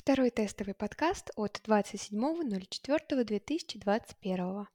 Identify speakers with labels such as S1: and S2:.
S1: Второй тестовый подкаст от 27.04.2021.